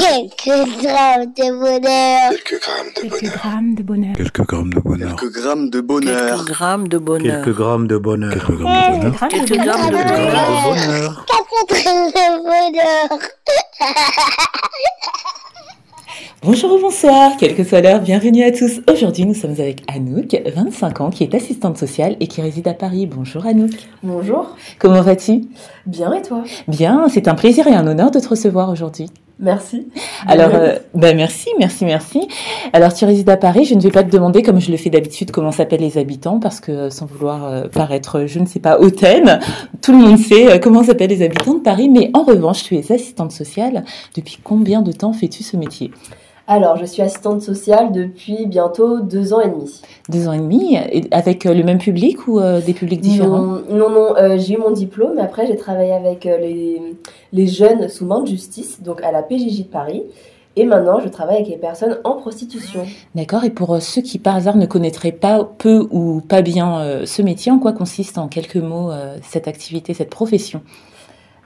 Quelques grammes de bonheur. Quelques grammes de Quelques bonheur. grammes de bonheur. Quelques grammes de bonheur. Quelques grammes de bonheur. Quelques grammes de bonheur. Quelques grammes de bonheur. Quelques grammes de bonheur. Quelques grammes de Quelques bonheur. grammes de bonheur. Quatre grammes de bonheur. Bonjour ou bonsoir, quelle que soit l'heure, bienvenue à tous. Aujourd'hui, nous sommes avec Anouk, 25 ans, qui est assistante sociale et qui réside à Paris. Bonjour Anouk. Bonjour, Comment vas-tu bien et toi Bien, c'est un plaisir et un honneur de te recevoir aujourd'hui. Merci. Alors, euh, ben merci, merci, merci. Alors, tu résides à Paris. Je ne vais pas te demander, comme je le fais d'habitude, comment s'appellent les habitants, parce que euh, sans vouloir euh, paraître, je ne sais pas, hautaine, tout le monde sait comment s'appellent les habitants de Paris. Mais en revanche, tu es assistante sociale. Depuis combien de temps fais-tu ce métier? Alors, je suis assistante sociale depuis bientôt deux ans et demi. Deux ans et demi, avec euh, le même public ou euh, des publics différents? Non, non, non, euh, j'ai eu mon diplôme. Après, j'ai travaillé avec les, les jeunes sous main de justice, donc à la PJJ de Paris. Et maintenant, je travaille avec les personnes en prostitution. D'accord. Et pour ceux qui par hasard ne connaîtraient pas peu ou pas bien euh, ce métier, en quoi consiste en quelques mots euh, cette activité, cette profession?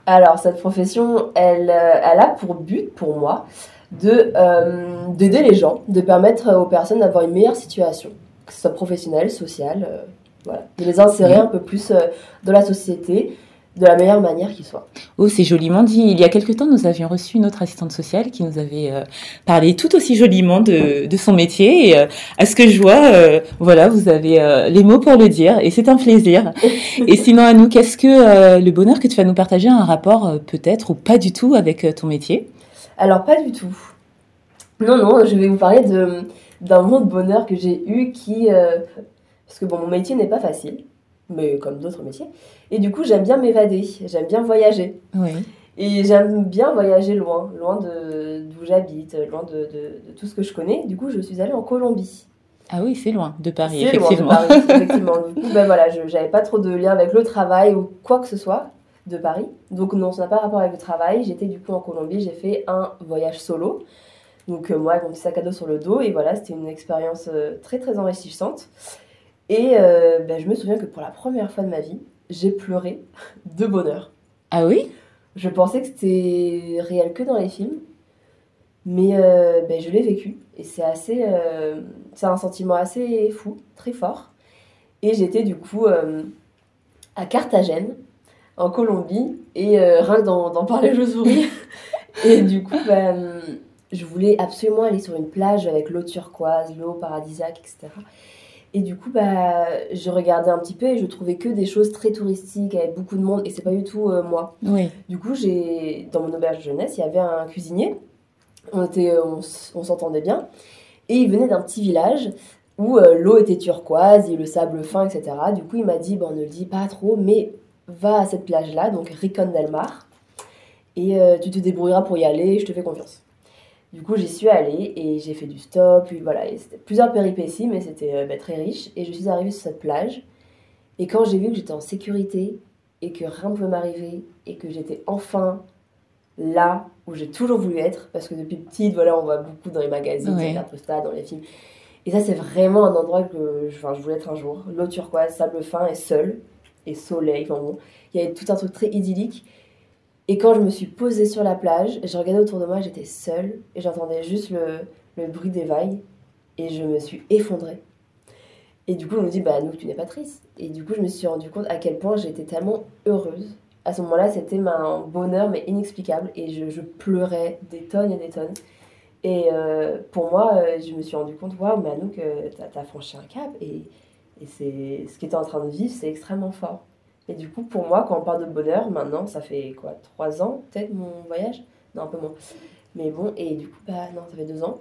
Alors, cette profession, elle, elle a pour but, pour moi, de euh, d'aider les gens, de permettre aux personnes d'avoir une meilleure situation, que ce soit professionnelle, sociale, euh, voilà, de les insérer un peu plus euh, dans la société de la meilleure manière qui soit. Oh, c'est joliment dit. Il y a quelque temps, nous avions reçu une autre assistante sociale qui nous avait euh, parlé tout aussi joliment de, de son métier. Et euh, à ce que je vois, euh, voilà, vous avez les mots pour le dire et c'est un plaisir. et sinon, à nous, qu'est-ce que le bonheur que tu vas nous partager a un rapport peut-être ou pas du tout avec ton métier? Alors, pas du tout. Non, non, je vais vous parler de- d'un moment de bonheur que j'ai eu qui... euh, parce que bon, mon métier n'est pas facile, mais comme d'autres métiers. Et du coup, j'aime bien m'évader, j'aime bien voyager. Oui. Et j'aime bien voyager loin, loin de d'où j'habite, loin de, de- de tout ce que je connais. Du coup, je suis allée en Colombie. Ah oui, c'est loin de Paris, C'est loin de effectivement. Paris, effectivement. Du coup, ben voilà, je j'avais pas trop de lien avec le travail ou quoi que ce soit de Paris. Donc non, ça n'a pas rapport avec le travail. J'étais du coup en Colombie, j'ai fait un voyage solo. Donc euh, moi, avec mon petit sac à dos sur le dos. Et voilà, c'était une expérience euh, très très enrichissante. Et euh, ben, je me souviens que pour la première fois de ma vie, j'ai pleuré de bonheur. Ah oui? Je pensais que c'était réel que dans les films, mais ben, je l'ai vécu et c'est assez, c'est un sentiment assez fou, très fort. Et j'étais du coup à Carthagène, en Colombie, et euh, rien que d'en parler, je souris. et du coup, ben, je voulais absolument aller sur une plage avec l'eau turquoise, l'eau paradisiaque, etc. Et du coup, bah, je regardais un petit peu et je trouvais que des choses très touristiques avec beaucoup de monde et c'est pas du tout euh, moi. Oui. Du coup, j'ai dans mon auberge de jeunesse, il y avait un cuisinier. On était, on, on s'entendait bien. Et il venait d'un petit village où euh, l'eau était turquoise et le sable fin, etc. Du coup, il m'a dit, bon, ne le dis pas trop, mais va à cette plage-là, donc Ricon del Mar, et euh, tu te débrouilleras pour y aller, je te fais confiance. Du coup, j'y suis allée et j'ai fait du stop, puis voilà, et c'était plusieurs péripéties, mais c'était euh, bah, très riche. Et je suis arrivée sur cette plage, et quand j'ai vu que j'étais en sécurité, et que rien ne pouvait m'arriver, et que j'étais enfin là où j'ai toujours voulu être, parce que depuis petite, voilà, on voit beaucoup dans les magazines, Ouais. ça, dans les films. Et ça, c'est vraiment un endroit que je, enfin, je voulais être un jour. L'eau turquoise, sable fin et seul, et soleil, enfin bon, il y avait tout un truc très idyllique. Et quand je me suis posée sur la plage, je regardais autour de moi, j'étais seule, et j'entendais juste le, le bruit des vagues, et je me suis effondrée. Et du coup, on me dit, bah, nous, tu n'es pas triste. Et du coup, je me suis rendu compte à quel point j'étais tellement heureuse. À ce moment-là, c'était un bonheur, mais inexplicable. Et je, je pleurais des tonnes et des tonnes. Et euh, pour moi, euh, je me suis rendu compte, waouh, mais Anouk, t'as as franchi un cap. Et, et c'est ce que tu es en train de vivre, c'est extrêmement fort. Et du coup, pour moi, quand on parle de bonheur, maintenant, ça fait quoi, trois ans, peut-être, mon voyage? Non, un peu moins. Mais bon, et du coup, bah non, ça fait deux ans.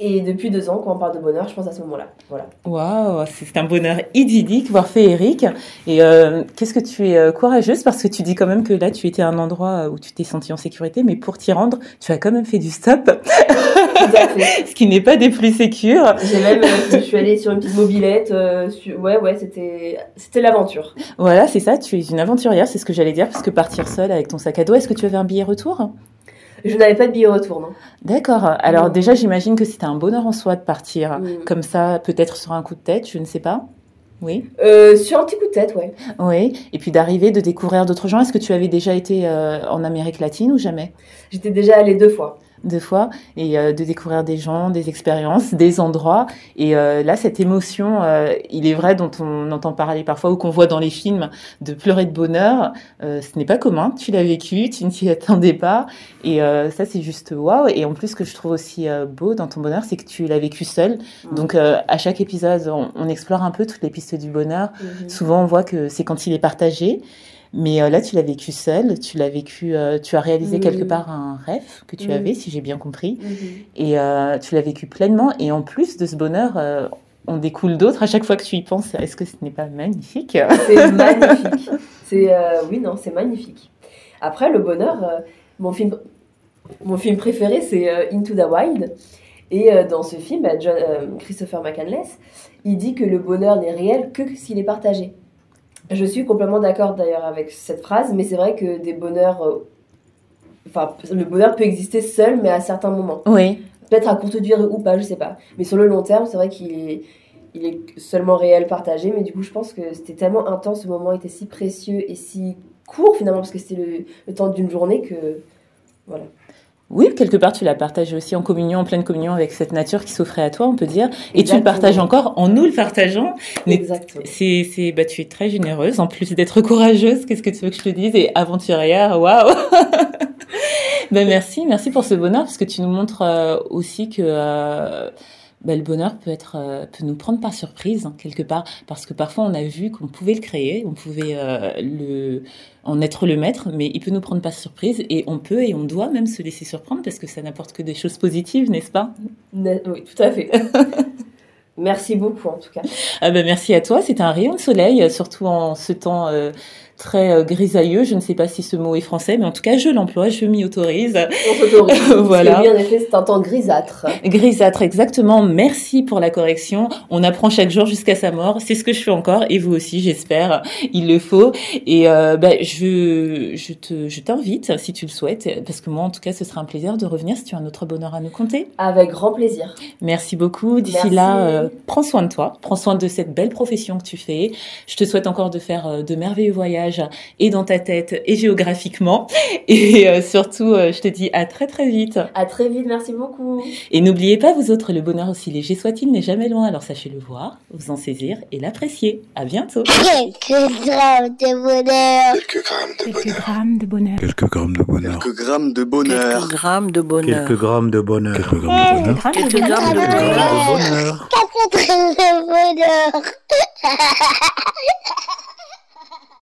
Et depuis deux ans, quand on parle de bonheur, je pense à ce moment-là. Voilà. Waouh, c'est un bonheur idyllique, voire féerique. Et euh, qu'est-ce que tu es euh, courageuse? Parce que tu dis quand même que là, tu étais à un endroit où tu t'es sentie en sécurité, mais pour t'y rendre, tu as quand même fait du stop. ce qui n'est pas des plus sécures. J'ai même, euh, je suis allée sur une petite mobilette. euh, Ouais, ouais, c'était, c'était l'aventure. Voilà, c'est ça, tu es une aventurière, c'est ce que j'allais dire, parce que partir seule avec ton sac à dos, est-ce que tu avais un billet retour? Je n'avais pas de billet retour, non. D'accord. Alors déjà, j'imagine que c'était un bonheur en soi de partir Mm. comme ça, peut-être sur un coup de tête, je ne sais pas. Oui. Euh, sur un petit coup de tête, ouais. Oui. Et puis d'arriver, de découvrir d'autres gens. Est-ce que tu avais déjà été euh, en Amérique latine ou jamais? J'étais déjà allée deux fois. Deux fois, et euh, de découvrir des gens, des expériences, des endroits. Et euh, là, cette émotion, euh, il est vrai, dont on entend parler parfois ou qu'on voit dans les films, de pleurer de bonheur, euh, ce n'est pas commun. Tu l'as vécu, tu ne t'y attendais pas, et euh, ça, c'est juste waouh. Et en plus, ce que je trouve aussi euh, beau dans ton bonheur, c'est que tu l'as vécu seul. Donc, euh, à chaque épisode, on, on explore un peu toutes les pistes du bonheur. Mhm. Souvent, on voit que c'est quand il est partagé. Mais euh, là, tu l'as vécu seul, tu l'as vécu, euh, tu as réalisé quelque part un rêve que tu avais, si j'ai bien compris, Mhm. et euh, tu l'as vécu pleinement. Et en plus de ce bonheur, on découle d'autres à chaque fois que tu y penses. Est-ce que ce n'est pas magnifique? C'est magnifique. C'est euh, oui non, c'est magnifique. Après le bonheur, euh, mon film, mon film préféré c'est euh, Into the Wild. Et dans ce film, bah, John- Christopher McCandless, il dit que le bonheur n'est réel que s'il est partagé. Je suis complètement d'accord d'ailleurs avec cette phrase, mais c'est vrai que des bonheurs, euh, enfin le bonheur peut exister seul, mais à certains moments. Oui, Peut-être à courte durée ou pas, je sais pas. Mais sur le long terme, c'est vrai qu'il est, il est seulement réel, partagé. Mais du coup, je pense que c'était tellement intense, ce moment était si précieux et si court finalement, parce que c'était le, le temps d'une journée que. Voilà. Oui, quelque part, tu l'as partagé aussi en communion, en pleine communion avec cette nature qui s'offrait à toi, on peut dire. Et tu le partages encore en nous le partageant. Mais Exactement. C'est, c'est, bah, tu es très généreuse, en plus d'être courageuse. Qu'est-ce que tu veux que je te dise? Et aventurière, waouh Ben merci, merci pour ce bonheur, parce que tu nous montres euh, aussi que euh, bah, le bonheur peut être, euh, peut nous prendre par surprise hein, quelque part, parce que parfois on a vu qu'on pouvait le créer, on pouvait euh, le, en être le maître, mais il peut nous prendre par surprise, et on peut et on doit même se laisser surprendre, parce que ça n'apporte que des choses positives, n'est-ce pas? Ne- Oui, tout à fait. Merci beaucoup en tout cas. Ah ben merci à toi, c'était un rayon de soleil, euh, surtout en ce temps euh, très euh, grisailleux. Je ne sais pas si ce mot est français, mais en tout cas je l'emploie, je m'y autorise. On s'autorise. Voilà. Oui, en effet, c'est un temps grisâtre. Grisâtre, exactement. Merci pour la correction. On apprend chaque jour jusqu'à sa mort. C'est ce que je fais encore, et vous aussi, j'espère. Il le faut. Et euh, ben, je, je te, je t'invite, si tu le souhaites, parce que moi, en tout cas, ce sera un plaisir de revenir si tu as un autre bonheur à nous conter. Avec grand plaisir. Merci beaucoup. D'ici là, euh, prends soin de toi, prends soin de cette belle profession que tu fais. Je te souhaite encore de faire euh, de merveilleux voyages et dans ta tête et géographiquement. Et euh, surtout, euh, je te dis à très très vite. À très vite, merci beaucoup. Et n'oubliez pas, vous autres, le bonheur aussi léger soit-il n'est jamais loin. Alors sachez le voir, vous en saisir et l'apprécier. À bientôt. Quelques grammes de bonheur. Quelques grammes de bonheur. Quelques grammes de bonheur. Quelques grammes de bonheur. Quelques grammes de bonheur. Quelques grammes de bonheur. Quelques grammes de bonheur. Quelques grammes de Quelques bonheur. grammes de bonheur. Quatre grammes de bonheur.